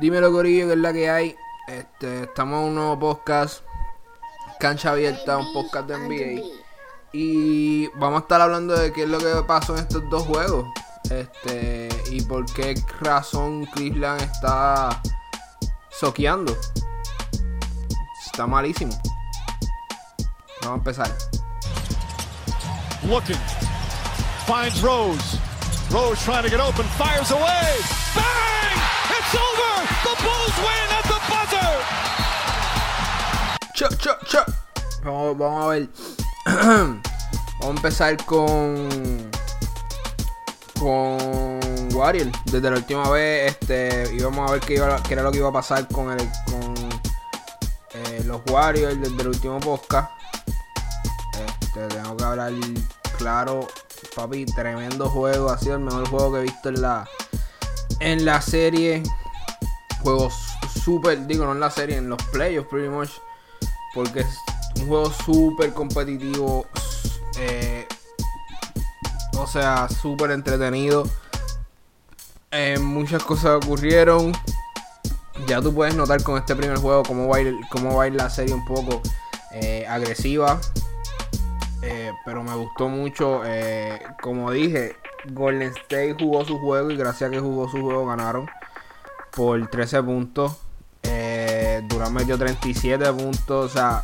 Dímelo, Corillo, que es la que hay. Este, estamos en un nuevo podcast. Cancha abierta, un podcast de NBA. Y vamos a estar hablando de qué es lo que pasó en estos dos juegos. Este, y por qué razón Cleveland está soqueando. Está malísimo. Vamos a empezar. Looking. Finds Rose. Rose trying to get open. Fires away. Bang! It's over. The Bulls win at. Vamos, a ver. vamos a empezar con. Con Warrior. Desde la última vez, este. íbamos a ver qué era lo que iba a pasar con el. con eh, los Warriors desde el último podcast. Este, tengo que hablar claro. Papi, tremendo juego. Ha sido el mejor juego que he visto en la. En la serie. Juegos súper. Digo, no en la serie, en los playoffs, pretty much. Porque es un juego súper competitivo. eh, o sea, súper entretenido. Eh, muchas cosas ocurrieron. Ya tú puedes notar con este primer juego cómo va a ir, cómo va a ir la serie un poco eh, agresiva. Eh, pero me gustó mucho. como dije, Golden State jugó su juego y gracias a que jugó su juego ganaron por 13 puntos. Eh, Durán metió 37 puntos. O sea,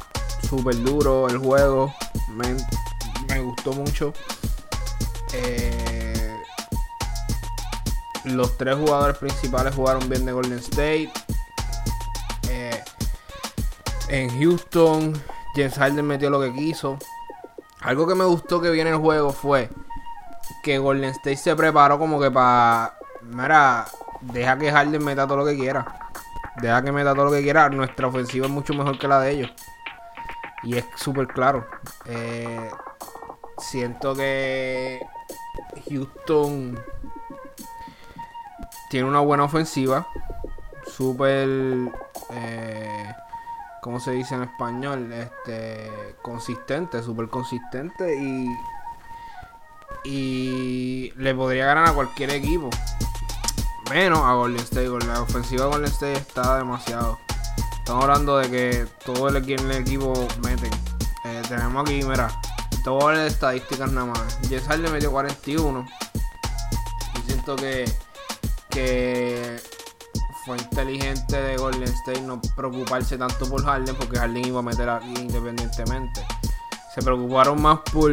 súper duro el juego. Me, me gustó mucho. Eh, los tres jugadores principales jugaron bien de Golden State. Eh, en Houston, James Harden metió lo que quiso. Algo que me gustó que viene el juego fue que Golden State se preparó como que para. Mira, deja que Harden meta todo lo que quiera. Deja que meta todo lo que quiera. Nuestra ofensiva es mucho mejor que la de ellos. Y es súper claro. Eh, siento que Houston tiene una buena ofensiva. Súper. Eh, ¿Cómo se dice en español? Este. Consistente, súper consistente. Y. Y. Le podría ganar a cualquier equipo. Menos a Golden State. La ofensiva de Golden State está demasiado. Estamos hablando de que todo el, el equipo meten. Eh, tenemos aquí, mira. Te voy estadísticas nada más. Jess Harden metió 41. Y siento que. Que. Fue inteligente de Golden State no preocuparse tanto por Harden. Porque Harden iba a meter aquí independientemente. Se preocuparon más por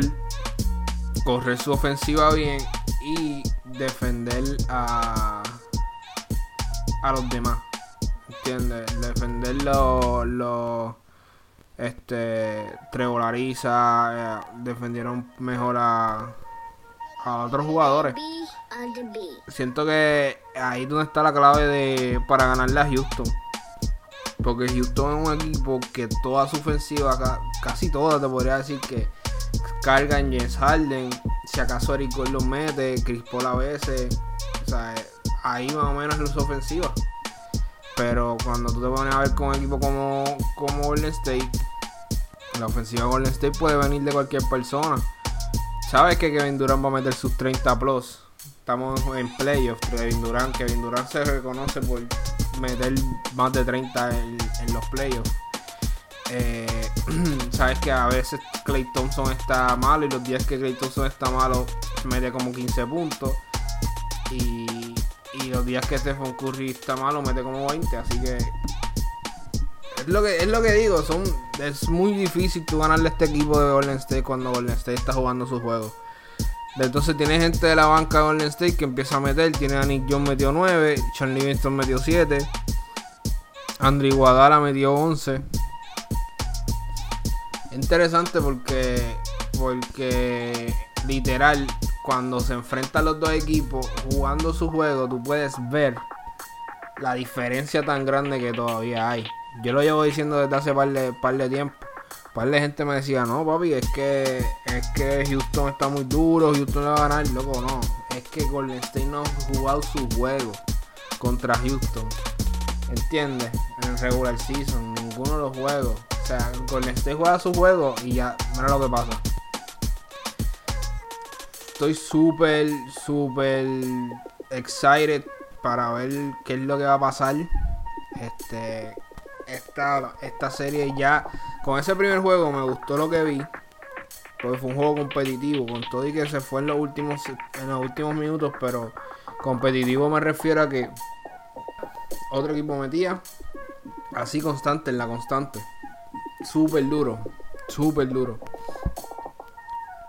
correr su ofensiva bien y defender a, a los demás. ¿Entiendes? Defender los. este. Trevolariza. eh, defendieron mejor a. A otros jugadores. Siento que ahí donde está la clave de para ganarle a Houston. Porque Houston es un equipo que toda su ofensiva, ca- casi toda te podría decir que cargan James Harden. Si acaso Eric Gordon mete, Chris Paul a veces. O sea, ahí más o menos es su ofensiva. Pero cuando tú te pones a ver con un equipo como, como Golden State, la ofensiva de Golden State puede venir de cualquier persona. Sabes que Kevin Durant va a meter sus 30 plus. Estamos en playoffs. Kevin Durant, Kevin Durant se reconoce por meter más de 30 en, en los playoffs. Eh, Sabes que a veces Clay Thompson está malo y los días que Clay Thompson está malo mete como 15 puntos. Y, y los días que Stephen Curry está malo mete como 20. Así que es lo que, es lo que digo, son, es muy difícil tú ganarle a este equipo de Golden State cuando Golden State está jugando sus juegos. Entonces tiene gente de la banca de Golden State que empieza a meter. Tiene a Nick John metió 9, Sean Livingston metió 7, Andrew Iguadala metió 11. Interesante porque, porque literal, cuando se enfrentan los dos equipos jugando su juego, tú puedes ver la diferencia tan grande que todavía hay. Yo lo llevo diciendo desde hace par de, par de tiempo. Par de gente me decía, no papi, es que es que Houston está muy duro, Houston le va a ganar, loco, no. Es que Golden State no ha jugado su juego contra Houston. ¿Entiendes? En el regular season, ninguno de los juegos. O sea, Golden State juega su juego y ya, mira lo que pasa. Estoy súper, súper excited para ver qué es lo que va a pasar. Este, esta, esta serie ya, con ese primer juego me gustó lo que vi. Porque fue un juego competitivo, con todo y que se fue en los últimos, en los últimos minutos, pero competitivo me refiero a que otro equipo metía así constante en la constante. Súper duro, súper duro.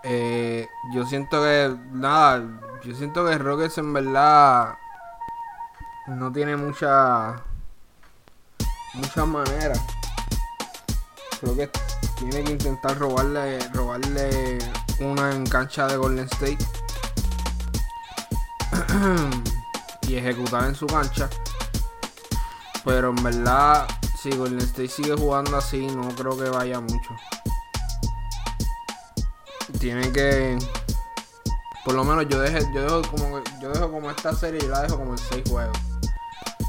Eh, yo siento que, nada, yo siento que Rockets en verdad no tiene mucha muchas maneras. Creo que tiene que intentar robarle robarle una en cancha de Golden State y ejecutar en su cancha. Pero en verdad, si Golden State sigue jugando así, no creo que vaya mucho. Tiene que por lo menos yo dejo, yo dejo como yo dejo como esta serie y la dejo como en 6 juegos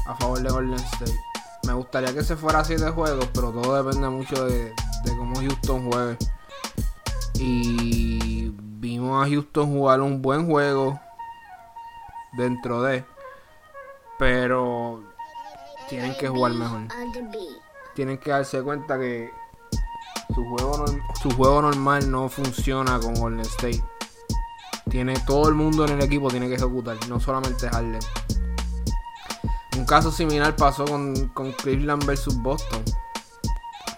a favor de Golden State. Me gustaría que se fuera a 7 juegos, pero todo depende mucho de, de cómo Houston juegue. Y vimos a Houston jugar un buen juego dentro de, pero tienen que jugar mejor. Tienen que darse cuenta que su juego, su juego normal no funciona con Golden State. Tiene todo el mundo en el equipo tiene que ejecutar, no solamente Harden. Un caso similar pasó con, con Cleveland versus Boston.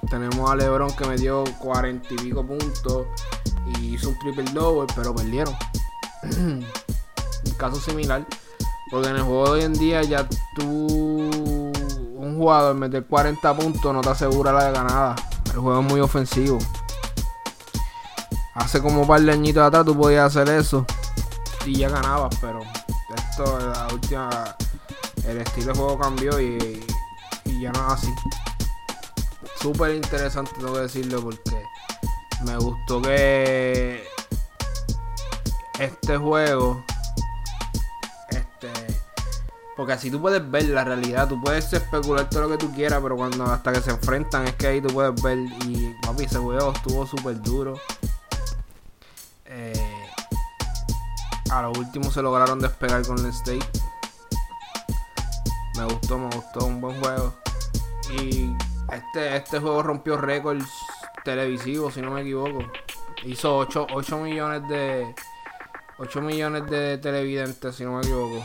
Tenemos a LeBron que me dio 40 y pico puntos y hizo un triple double, pero perdieron. un caso similar. Porque en el juego de hoy en día ya tú, un jugador meter 40 puntos no te asegura la ganada. El juego es muy ofensivo. Hace como un par de añitos atrás tú podías hacer eso y ya ganabas, pero esto, la última, el estilo de juego cambió y, ya no es así. Súper interesante, tengo que decirlo, porque me gustó que este juego, porque así tú puedes ver la realidad, tú puedes especular todo lo que tú quieras, pero cuando hasta que se enfrentan es que ahí tú puedes ver y papi, ese juego estuvo súper duro. Eh, a lo último se lograron despegar con el State. Me gustó, me gustó, un buen juego. Y este, este juego rompió récords televisivos, si no me equivoco. Hizo 8, 8 millones de 8 millones de televidentes, si no me equivoco.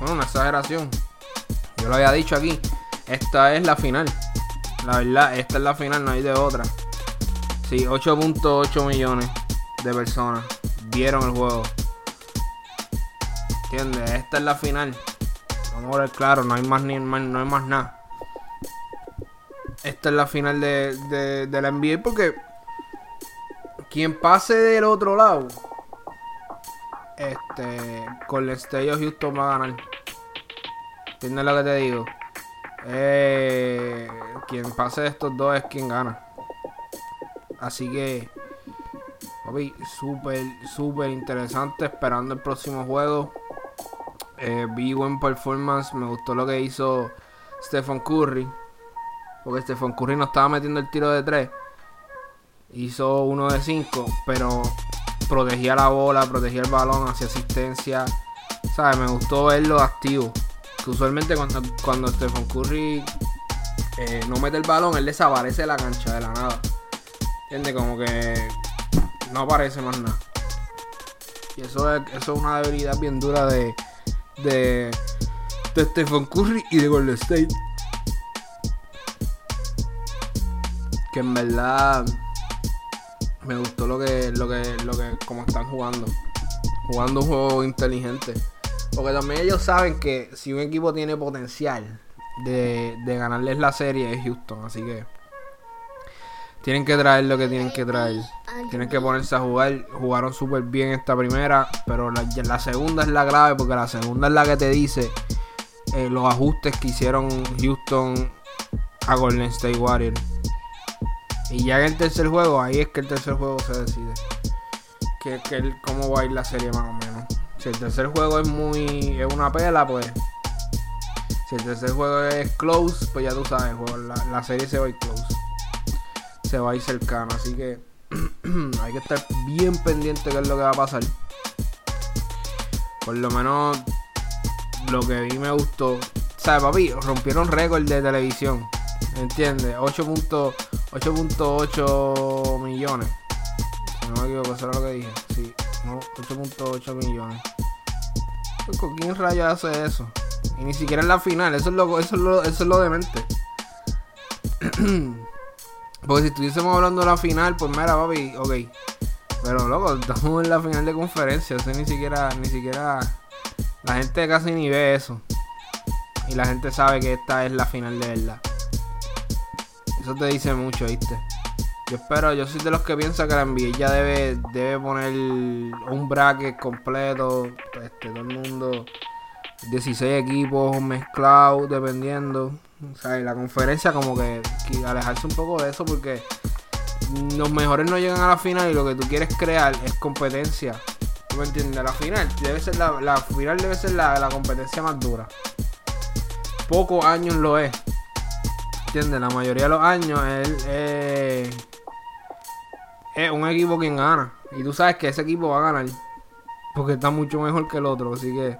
Una exageración. Yo lo había dicho aquí. Esta es la final. La verdad, esta es la final, no hay de otra. Sí, 8.8 millones de personas vieron el juego. ¿Entiendes? Esta es la final. Vamos a ver claro, no hay más ni no hay más nada. Esta es la final de, de, de la NBA porque quien pase del otro lado, este, con el State Houston va a ganar. ¿Entiendes lo que te digo? Eh, quien pase de estos dos es quien gana. Así que, papi, súper, súper interesante. Esperando el próximo juego. Eh, vi buen performance. Me gustó lo que hizo Stephen Curry. Porque Stephen Curry no estaba metiendo el tiro de 3. Hizo uno de 5. Pero protegía la bola, protegía el balón, hacía asistencia. ¿Sabes? Me gustó verlo activo. Que usualmente cuando, cuando Stephen Curry eh, no mete el balón, él desaparece de la cancha de la nada. ¿Entiendes? Como que no aparece más nada. Y eso es, eso es una debilidad bien dura de, de, de Stephen Curry y de Golden State. Que en verdad me gustó lo que, lo que, lo que, como están jugando. Jugando un juego inteligente. Porque también ellos saben que si un equipo tiene potencial de, de ganarles la serie es Houston. Así que tienen que traer lo que tienen que traer. Tienen que ponerse a jugar. Jugaron súper bien esta primera. Pero la, la, segunda es la clave. Porque la segunda es la que te dice eh, los ajustes que hicieron Houston a Golden State Warriors. Y ya en el tercer juego, ahí es que el tercer juego se decide. Que, que cómo va a ir la serie más o menos. Si el tercer juego es muy. es una pela, pues. Si el tercer juego es close, pues ya tú sabes, la, la serie se va a ir close. Se va a ir cercano. Así que hay que estar bien pendiente qué es lo que va a pasar. Por lo menos lo que vi me gustó. ¿sabes, papi? Rompieron récord de televisión. ¿Entiendes? 8.8 millones. Si no me equivoco, eso era lo que dije. Sí, no, 8.8 millones. ¿Con quién rayos hace eso? Y ni siquiera en la final, eso es lo, eso es lo, eso es lo demente. Porque si estuviésemos hablando de la final, pues mira, papi, ok. Pero loco, estamos en la final de conferencia. Eso ni siquiera, ni siquiera. La gente casi ni ve eso. Y la gente sabe que esta es la final de verdad. Eso te dice mucho, ¿viste? Yo espero, yo soy de los que piensa que la NBA ya debe, debe poner un bracket completo. Este, todo el mundo. 16 equipos mezclados, dependiendo. O sea, y la conferencia como que, alejarse un poco de eso porque los mejores no llegan a la final y lo que tú quieres crear es competencia. ¿Tú me entiendes? La final debe ser la, la final debe ser la, la, competencia más dura. Pocos años lo es. ¿Entiendes? La mayoría de los años es, es, un equipo quien gana. Y tú sabes que ese equipo va a ganar. Porque está mucho mejor que el otro. Así que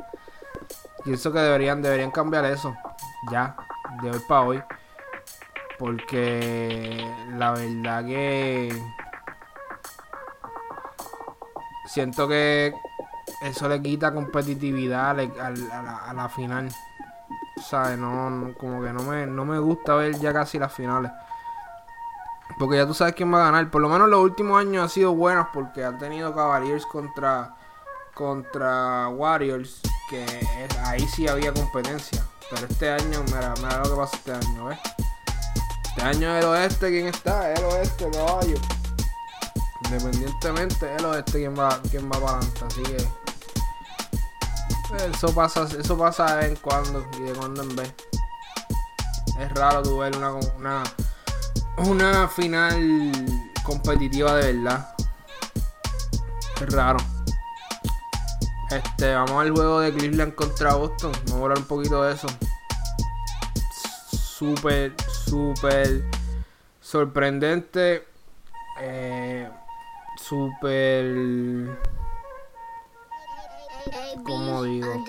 pienso que deberían, deberían cambiar eso. Ya. De hoy para hoy. Porque la verdad que siento que eso le quita competitividad a, a la final. ¿Sabes? No, como que no me, no me gusta ver ya casi las finales. Porque ya tú sabes quién va a ganar. Por lo menos los últimos años han sido buenos porque han tenido Cavaliers contra, contra Warriors. Que es, ahí sí había competencia. Pero este año, mira, mira lo que pasa este año. Este año el oeste, ¿quién está? El oeste, caballo. Independientemente, el oeste, ¿quién va, quién va para adelante? Así que. Eso pasa, eso pasa de vez en cuando y de cuando en vez. Es raro tu ver una, una, una final competitiva de verdad. Es raro. Este, vamos al juego de Cleveland contra Boston. Vamos a hablar un poquito de eso. Súper, súper sorprendente. Eh, súper. ¿Cómo digo?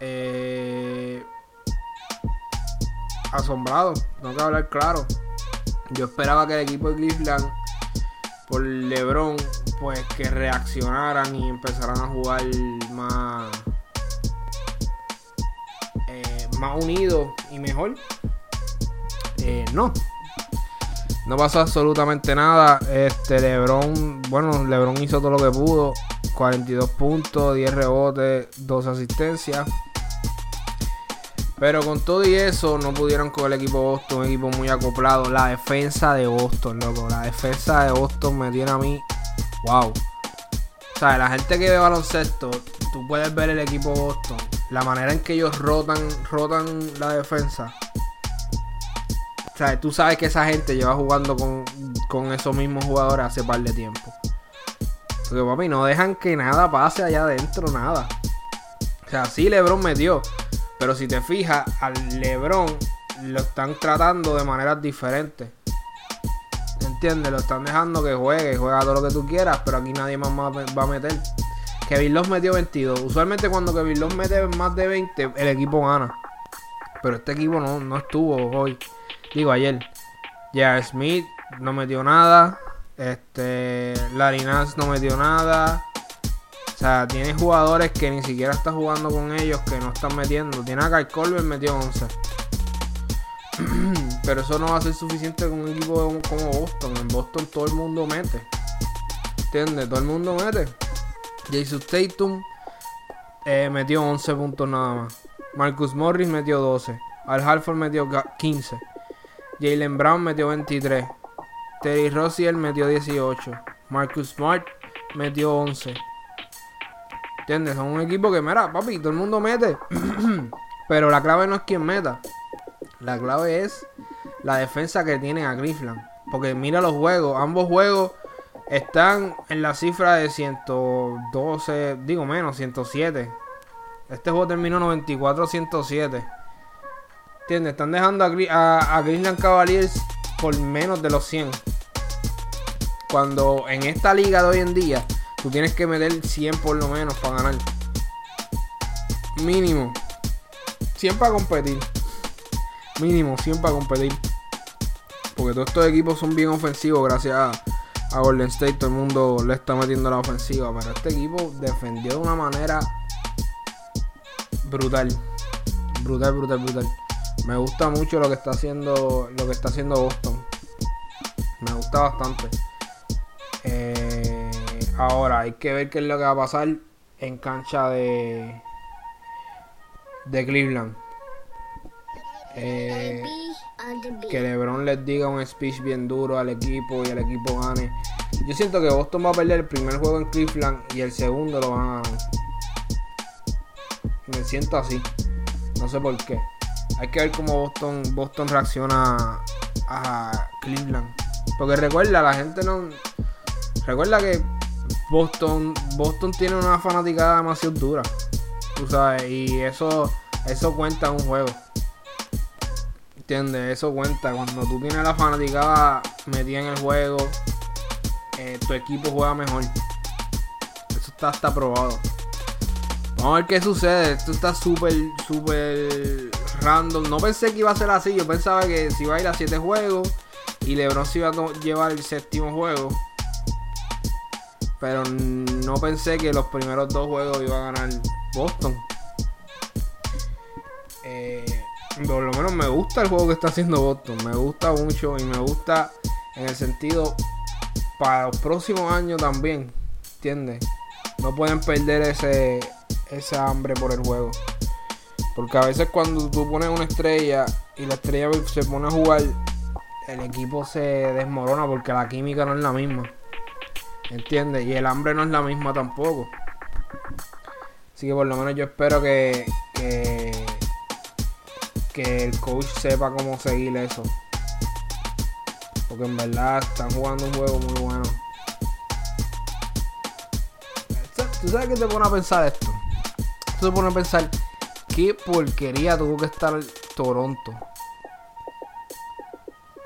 Eh, asombrado. Tengo que hablar claro. Yo esperaba que el equipo de Cleveland, por LeBron, pues que reaccionaran y empezaran a jugar más. Eh, más unidos y mejor. Eh, no. No pasó absolutamente nada. Este LeBron, bueno, LeBron hizo todo lo que pudo. 42 puntos, 10 rebotes, 2 asistencias. Pero con todo y eso, no pudieron con el equipo Boston, un equipo muy acoplado. La defensa de Boston, loco. La defensa de Boston me tiene a mí. Wow. O sea, la gente que ve baloncesto, tú puedes ver el equipo Boston. La manera en que ellos rotan, rotan la defensa. O sea, tú sabes que esa gente lleva jugando con, con esos mismos jugadores hace par de tiempo. Porque papi, no dejan que nada pase allá adentro, nada. O sea, sí LeBron metió. Pero si te fijas, al LeBron lo están tratando de maneras diferentes. ¿Entiendes? Lo están dejando que juegue, juega todo lo que tú quieras, pero aquí nadie más va a meter. Kevin Love metió 22. Usualmente cuando Kevin Love mete más de 20, el equipo gana. Pero este equipo no, no estuvo hoy. Digo, ayer. Ya Smith no metió nada. Este. Larry Nance no metió nada. O sea, tiene jugadores que ni siquiera está jugando con ellos, que no están metiendo. Tiene a Kai Colbert metió 11. Pero eso no va a ser suficiente con un equipo como Boston. En Boston todo el mundo mete. ¿Entiendes? Todo el mundo mete. Jason Tatum eh, metió 11 puntos nada más. Marcus Morris metió 12. Al Halford metió 15. Jalen Brown metió 23. Terry Rozier metió 18. Marcus Smart metió 11. ¿Entiendes? Son un equipo que, mira, papi, todo el mundo mete. Pero la clave no es quien meta. La clave es la defensa que tiene a Cleveland. Porque mira los juegos. Ambos juegos están en la cifra de 112, digo menos, 107. Este juego terminó 94-107. ¿Entiendes? Están dejando a, a, Cavaliers por menos de los 100. Cuando en esta liga de hoy en día tú tienes que meter 100 por lo menos para ganar. Mínimo. siempre a competir. Mínimo, siempre a competir. Porque todos estos equipos son bien ofensivos gracias a, a Golden State. Todo el mundo le está metiendo la ofensiva. Pero este equipo defendió de una manera brutal. Brutal, brutal, brutal. Me gusta mucho lo que está haciendo. Lo que está haciendo Boston. Me gusta bastante. Eh, ahora hay que ver qué es lo que va a pasar en cancha de. de Cleveland. Eh, que LeBron les diga un speech bien duro al equipo y el equipo gane. Yo siento que Boston va a perder el primer juego en Cleveland y el segundo lo van a ganar. Me siento así. No sé por qué. Hay que ver cómo Boston, Boston reacciona a Cleveland. Porque recuerda, la gente no. Recuerda que Boston, Boston tiene una fanaticada demasiado dura. Tú sabes, y eso, eso cuenta en un juego. ¿Entiendes? Eso cuenta. Cuando tú tienes la fanaticada metida en el juego, eh, tu equipo juega mejor. Eso está, está probado. Vamos a ver qué sucede. Esto está súper, súper random. No pensé que iba a ser así. Yo pensaba que si iba a ir a 7 juegos y LeBron se iba a llevar el séptimo juego. Pero no pensé que los primeros dos juegos iba a ganar Boston. Eh, por lo menos me gusta el juego que está haciendo Boston. Me gusta mucho y me gusta en el sentido para los próximos años también. ¿Entiendes? No pueden perder ese, ese hambre por el juego. Porque a veces cuando tú pones una estrella y la estrella se pone a jugar, el equipo se desmorona porque la química no es la misma. ¿Entiendes? Y el hambre no es la misma tampoco. Así que por lo menos yo espero que, que, que el coach sepa cómo seguir eso. Porque en verdad están jugando un juego muy bueno. ¿Tú sabes qué te pone a pensar esto? Tú te pone a pensar qué porquería tuvo que estar Toronto.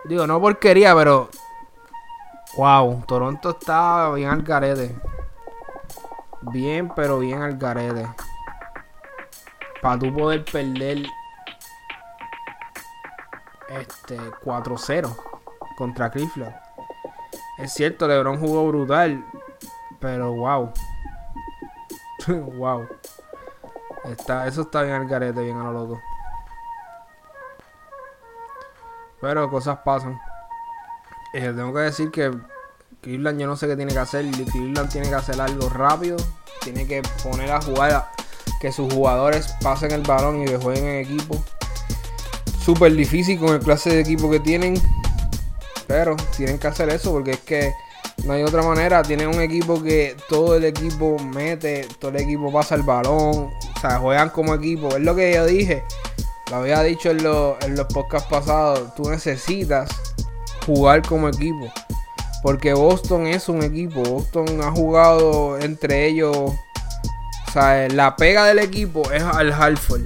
Digo, no porquería, pero. Wow, Toronto está bien al garete. Bien, pero bien al garete. Para tú poder perder. Este 4-0 contra Cleveland. Es cierto, LeBron jugó brutal. Pero wow. wow. Está, eso está bien al garete, bien a lo loco. Pero cosas pasan. Eh, tengo que decir que Cleveland yo no sé qué tiene que hacer. Cleveland tiene que hacer algo rápido. Tiene que poner a jugar que sus jugadores pasen el balón y que jueguen en equipo. Súper difícil con el clase de equipo que tienen. Pero tienen que hacer eso porque es que no hay otra manera. Tienen un equipo que todo el equipo mete, todo el equipo pasa el balón. O sea, juegan como equipo. Es lo que yo dije. Lo había dicho en, en los podcasts pasados. Tú necesitas jugar como equipo. Porque Boston es un equipo. Boston ha jugado entre ellos. O sea, la pega del equipo es al Halford.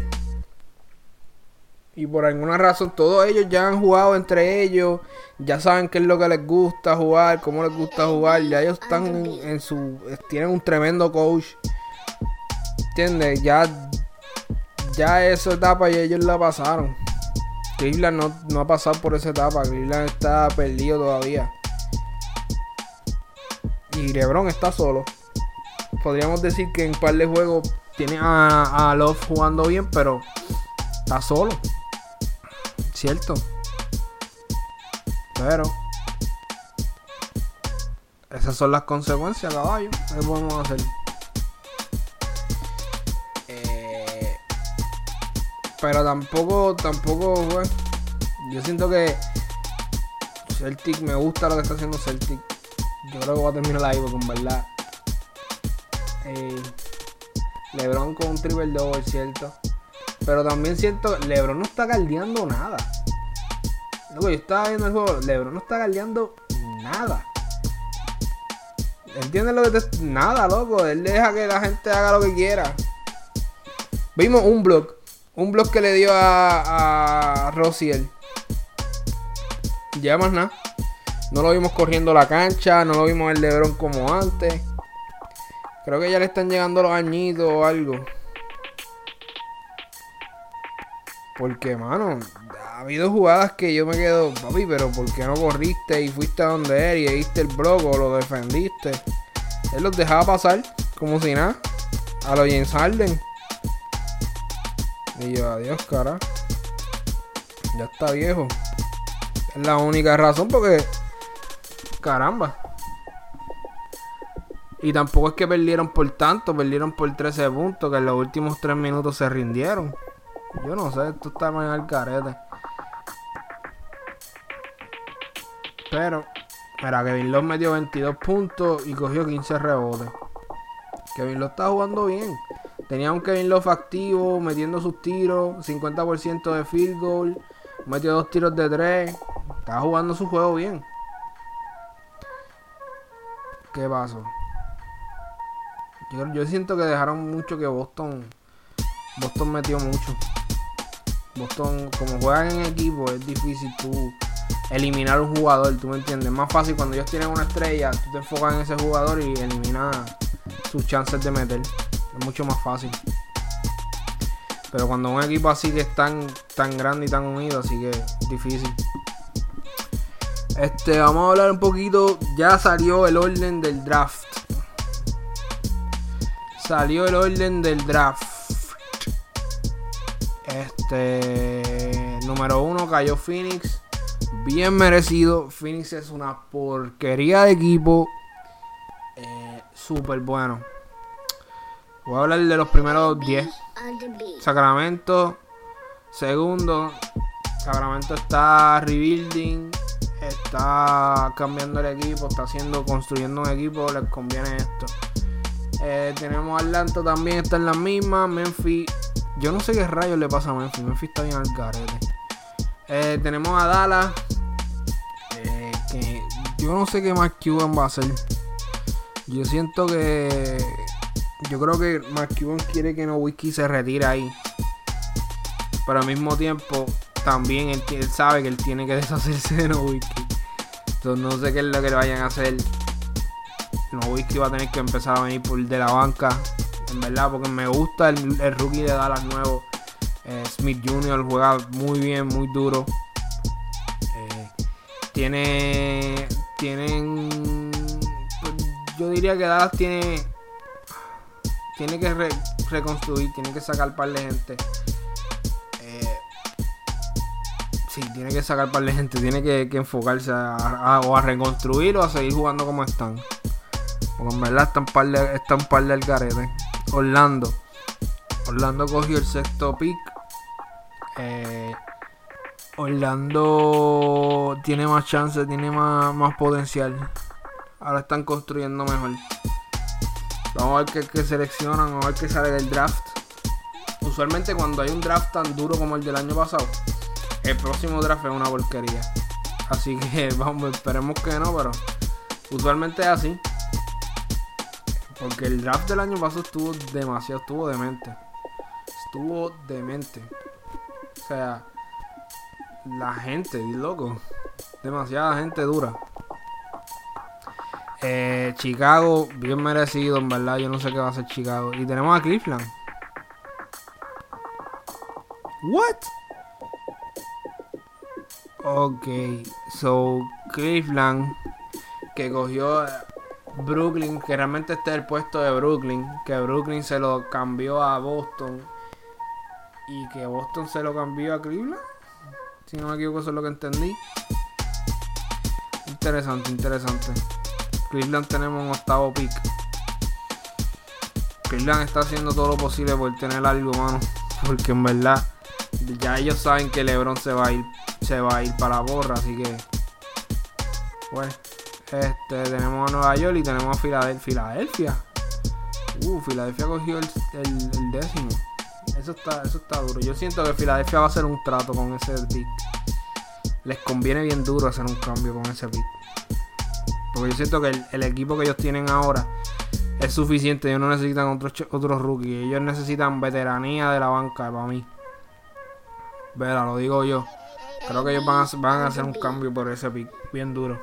Y por alguna razón todos ellos ya han jugado entre ellos. Ya saben qué es lo que les gusta jugar, cómo les gusta jugar. Ya ellos están en, su... Tienen un tremendo coach. ¿Entiendes? Ya... Ya esa etapa y ellos la pasaron. Cleveland no, no ha pasado por esa etapa. Cleveland está perdido todavía. Y LeBron está solo. Podríamos decir que en par de juegos tiene a, a Love jugando bien, pero está solo. ¿Cierto? Pero esas son las consecuencias, caballo. ¿Qué podemos hacer? Pero tampoco, tampoco, bueno, yo siento que Celtic me gusta lo que está haciendo Celtic. Yo creo que voy a terminar ahí porque en verdad. Eh, Lebron con un triple double, ¿cierto? Pero también siento Lebron no está galdeando nada. Luego yo estaba viendo el juego, Lebron no está galdeando nada. ¿Entiendes lo que te... Nada, loco. Él deja que la gente haga lo que quiera. Vimos un blog. Un blog que le dio a, a Rosiel. Ya más nada. No lo vimos corriendo la cancha. No lo vimos el Lebron como antes. Creo que ya le están llegando los añitos o algo. Porque, mano, ha habido jugadas que yo me quedo, papi, pero ¿por qué no corriste y fuiste a donde él y diste el blog o lo defendiste? Él los dejaba pasar como si nada. A los James Harden. Y yo, adiós, cara. Ya está viejo. Es la única razón porque. Caramba. Y tampoco es que perdieron por tanto, perdieron por 13 puntos, que en los últimos 3 minutos se rindieron. Yo no sé, esto está mal al carete. Pero, mira, Kevin Love metió 22 puntos y cogió 15 rebotes. Kevin Love está jugando bien. Tenía un Kevin Love activo, metiendo sus tiros, 50% de field goal, metió dos tiros de 3. Estaba jugando su juego bien. ¿Qué pasó? Yo, yo siento que dejaron mucho que Boston. Boston metió mucho. Boston, como juegan en equipo, es difícil tú eliminar un jugador, tú me entiendes. Es más fácil cuando ellos tienen una estrella, tú te enfocas en ese jugador y eliminas sus chances de meter. Es mucho más fácil. Pero cuando un equipo así que es tan, tan grande y tan unido, así que es difícil. Este, vamos a hablar un poquito. Ya salió el orden del draft. Salió el orden del draft. Este. Número uno cayó Phoenix. Bien merecido. Phoenix es una porquería de equipo. Eh, Súper bueno. Voy a hablar de los primeros 10. Sacramento. Segundo. Sacramento está rebuilding. Está cambiando el equipo. Está haciendo, construyendo un equipo. Les conviene esto. Eh, tenemos Atlanta también. Está en la misma. Memphis. Yo no sé qué rayos le pasa a Memphis. Memphis está bien al garete. Eh, tenemos a Dallas. Eh, que yo no sé qué más Cuban va a hacer. Yo siento que. Yo creo que Cuban quiere que No Whisky se retire ahí. Pero al mismo tiempo, también él, sabe que él tiene que deshacerse de No Whisky. Entonces no sé qué es lo que le vayan a hacer. No Whisky va a tener que empezar a venir por de la banca. En verdad, porque me gusta el, el rookie de Dallas nuevo. Eh, Smith Jr. juega muy bien, muy duro. Eh, tiene. Tienen. Pues, yo diría que Dallas tiene. Tiene que re, reconstruir, tiene que sacar par de gente. Eh, sí, tiene que sacar par de gente, tiene que, enfocarse o a reconstruir o a seguir jugando como están. Porque en verdad están par de, están par del garete. Orlando. Orlando cogió el sexto pick. Eh, Orlando tiene más chance, tiene más, más, potencial. Ahora están construyendo mejor. Vamos a ver qué, seleccionan, vamos a ver qué sale del draft. Usualmente cuando hay un draft tan duro como el del año pasado, el próximo draft es una porquería. Así que vamos, esperemos que no, pero usualmente es así. Porque el draft del año pasado estuvo demasiado, estuvo demente. Estuvo demente. O sea, la gente, loco. Demasiada gente dura. Eh, Chicago, bien merecido, en verdad. Yo no sé qué va a hacer Chicago. Y tenemos a Cleveland. What? Ok, so Cleveland que cogió Brooklyn, que realmente este es el puesto de Brooklyn, que Brooklyn se lo cambió a Boston y que Boston se lo cambió a Cleveland. Si no me equivoco, eso es lo que entendí. Interesante, interesante. Cleveland tenemos un octavo pick. Cleveland está haciendo todo lo posible por tener algo, mano. Porque en verdad, ya ellos saben que LeBron se va a ir, se va a ir para la borra, así que. Bueno. Este, tenemos a Nueva York y tenemos a Filadelfia. Uh, Filadelfia cogió el, el, el, décimo. Eso está, eso está duro. Yo siento que Filadelfia va a hacer un trato con ese pick. Les conviene bien duro hacer un cambio con ese pick. Porque yo siento que el, el equipo que ellos tienen ahora es suficiente. Ellos no necesitan otros otros rookies. Ellos necesitan veteranía de la banca para mí. Verá, lo digo yo. Creo que ellos van a, van a hacer un cambio por ese pick. Bien duro.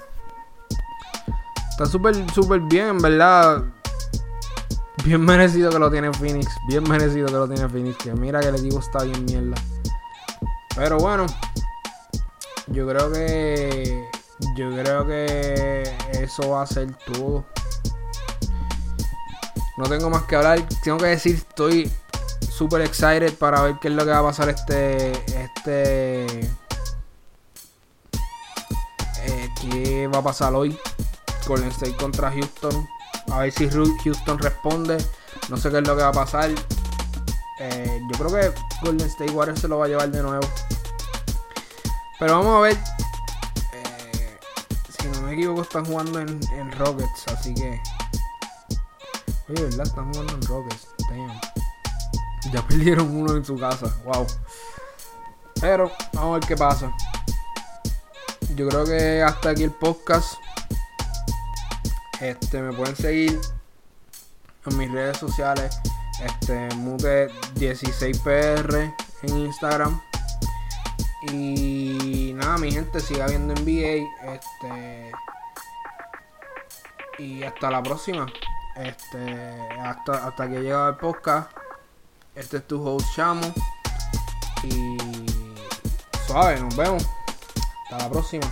Está súper, súper bien, en verdad. Bien merecido que lo tiene Phoenix. Bien merecido que lo tiene Phoenix. Que mira que el equipo está bien mierda. Pero bueno, yo creo que yo creo que eso va a ser todo. No tengo más que hablar. Tengo que decir, estoy super excited para ver qué es lo que va a pasar este. Este. Eh, ¿Qué va a pasar hoy? El State contra Houston. A ver si Houston responde. No sé qué es lo que va a pasar. Eh, yo creo que Golden State Warriors se lo va a llevar de nuevo. Pero vamos a ver. Equivoco, están jugando en, en Rockets. Así que. Oye, ¿verdad? Están jugando en Rockets. Damn. Ya perdieron uno en su casa. Wow. Pero vamos a ver qué pasa. Yo creo que hasta aquí el podcast. Este, me pueden seguir en mis redes sociales. Este, Mute16PR en Instagram. Y nada, mi gente, siga viendo NBA. Este. Y hasta la próxima. Este. Hasta, hasta que llega el podcast. Este es tu host Chamo. Y suave, nos vemos. Hasta la próxima.